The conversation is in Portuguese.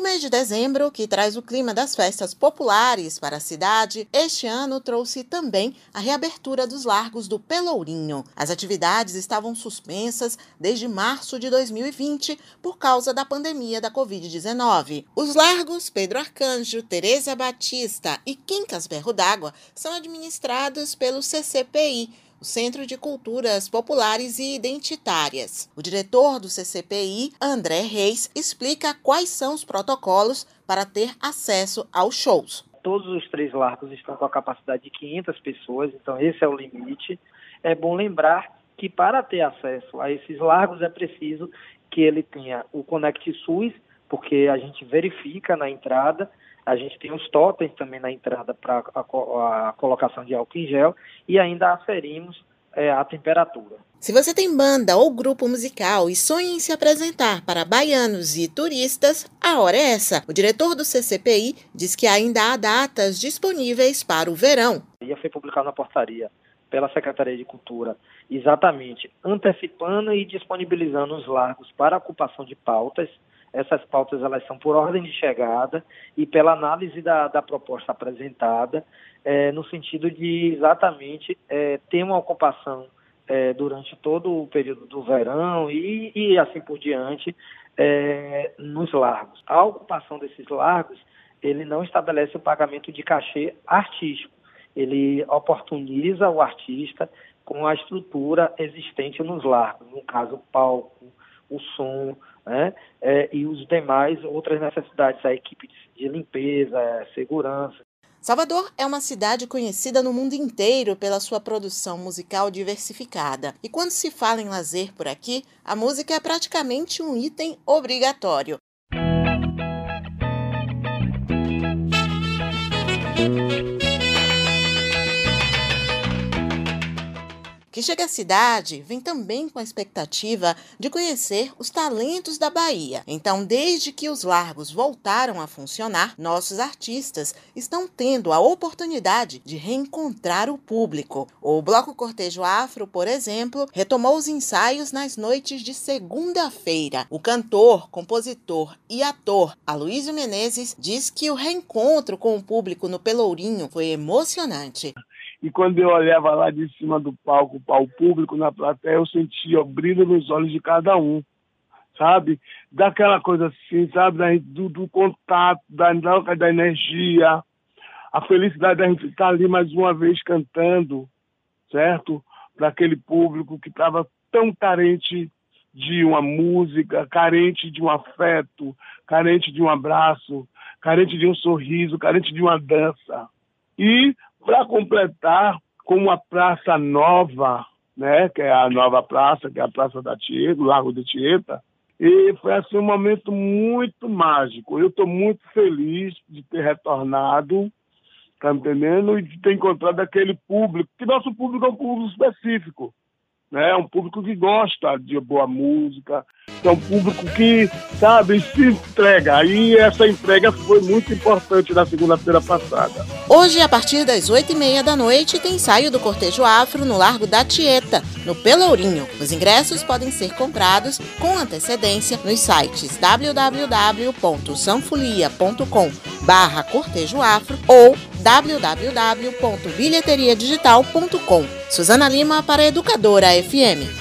O mês de dezembro, que traz o clima das festas populares para a cidade, este ano trouxe também a reabertura dos largos do Pelourinho. As atividades estavam suspensas desde março de 2020 por causa da pandemia da Covid-19. Os largos Pedro Arcanjo, Tereza Batista e Quincas Berro d'Água são administrados pelo CCPI o Centro de Culturas Populares e Identitárias. O diretor do CCPI, André Reis, explica quais são os protocolos para ter acesso aos shows. Todos os três largos estão com a capacidade de 500 pessoas, então esse é o limite. É bom lembrar que para ter acesso a esses largos é preciso que ele tenha o Connect SUS, porque a gente verifica na entrada a gente tem os totens também na entrada para a, a, colocação de álcool em gel e ainda aferimos é, a temperatura. Se você tem banda ou grupo musical e sonha em se apresentar para baianos e turistas, a hora é essa. O diretor do CCPI diz que ainda há datas disponíveis para o verão. Ia foi publicado na portaria pela Secretaria de Cultura, exatamente antecipando e disponibilizando os largos para ocupação de pautas essas pautas elas são por ordem de chegada e pela análise da, da proposta apresentada, é, no sentido de exatamente é, ter uma ocupação é, durante todo o período do verão e, e assim por diante é, nos largos. A ocupação desses largos, ele não estabelece o pagamento de cachê artístico, ele oportuniza o artista com a estrutura existente nos largos, no caso palco, o som, né? É, e os demais outras necessidades, a equipe de limpeza, segurança. Salvador é uma cidade conhecida no mundo inteiro pela sua produção musical diversificada. E quando se fala em lazer por aqui, a música é praticamente um item obrigatório. Que chega à cidade vem também com a expectativa de conhecer os talentos da Bahia. Então, desde que os largos voltaram a funcionar, nossos artistas estão tendo a oportunidade de reencontrar o público. O Bloco Cortejo Afro, por exemplo, retomou os ensaios nas noites de segunda-feira. O cantor, compositor e ator Aloysio Menezes diz que o reencontro com o público no Pelourinho foi emocionante. E quando eu olhava lá de cima do palco para o público na plateia, eu sentia o brilho nos olhos de cada um, sabe? Daquela coisa assim, sabe? Do, do contato, da, da energia, a felicidade da gente estar ali mais uma vez cantando, certo? Para aquele público que estava tão carente de uma música, carente de um afeto, carente de um abraço, carente de um sorriso, carente de uma dança. E para completar com uma praça nova, né, que é a nova praça, que é a Praça da Tieta, Lago de Tieta, e foi assim um momento muito mágico. Eu estou muito feliz de ter retornado, tá entendendo? E de ter encontrado aquele público, que nosso público é um público específico né? É um público que gosta de boa música, é um público que, sabe, se entrega. E essa entrega foi muito importante na segunda-feira passada. Hoje, a partir das oito e meia da noite, tem ensaio do Cortejo Afro no Largo da Tieta, no Pelourinho. Os ingressos podem ser comprados com antecedência nos sites www.sanfolia.com barra Cortejo Afro ou www.bilheteriadigital.com. Suzana Lima para Educadora FM.